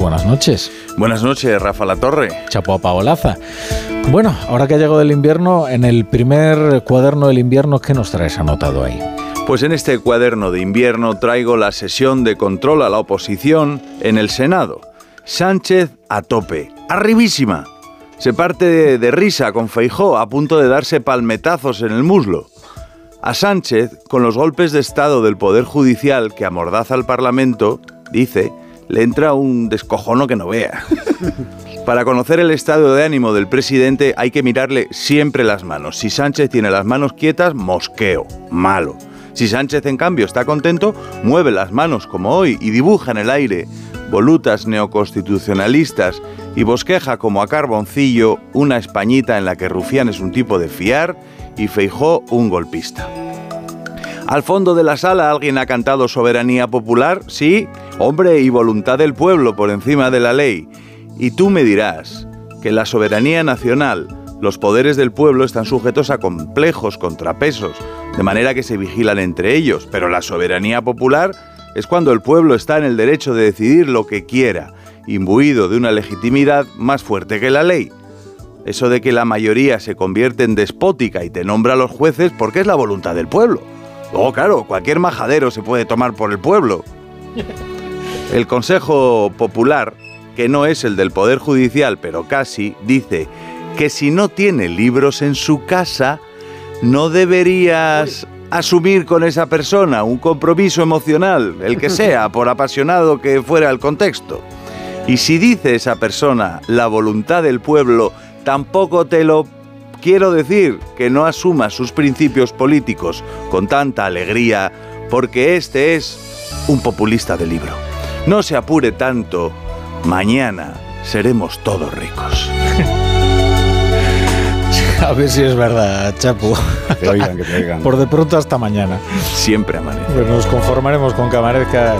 Buenas noches. Buenas noches, Rafa La Torre. Chapo a Paolaza. Bueno, ahora que ha llegado el invierno, en el primer cuaderno del invierno, ¿qué nos traes anotado ahí? Pues en este cuaderno de invierno traigo la sesión de control a la oposición en el Senado. Sánchez a tope, arribísima. Se parte de, de risa con Feijó a punto de darse palmetazos en el muslo. A Sánchez, con los golpes de Estado del Poder Judicial que amordaza al Parlamento, dice, le entra un descojono que no vea. Para conocer el estado de ánimo del presidente hay que mirarle siempre las manos. Si Sánchez tiene las manos quietas, mosqueo, malo. Si Sánchez en cambio está contento, mueve las manos como hoy y dibuja en el aire volutas neoconstitucionalistas y bosqueja como a carboncillo una españita en la que Rufián es un tipo de fiar y Feijó un golpista. Al fondo de la sala alguien ha cantado soberanía popular, sí, hombre y voluntad del pueblo por encima de la ley. Y tú me dirás que la soberanía nacional, los poderes del pueblo están sujetos a complejos contrapesos, de manera que se vigilan entre ellos, pero la soberanía popular es cuando el pueblo está en el derecho de decidir lo que quiera, imbuido de una legitimidad más fuerte que la ley. Eso de que la mayoría se convierte en despótica y te nombra a los jueces porque es la voluntad del pueblo. Oh, claro, cualquier majadero se puede tomar por el pueblo. El Consejo Popular, que no es el del Poder Judicial, pero casi, dice que si no tiene libros en su casa, no deberías asumir con esa persona un compromiso emocional, el que sea, por apasionado que fuera el contexto. Y si dice esa persona la voluntad del pueblo, tampoco te lo quiero decir que no asuma sus principios políticos con tanta alegría, porque este es un populista de libro. No se apure tanto, mañana seremos todos ricos. A ver si es verdad, Chapo. Que oigan, que te oigan. Por de pronto hasta mañana. Siempre amanece. Pues nos conformaremos con que amanezca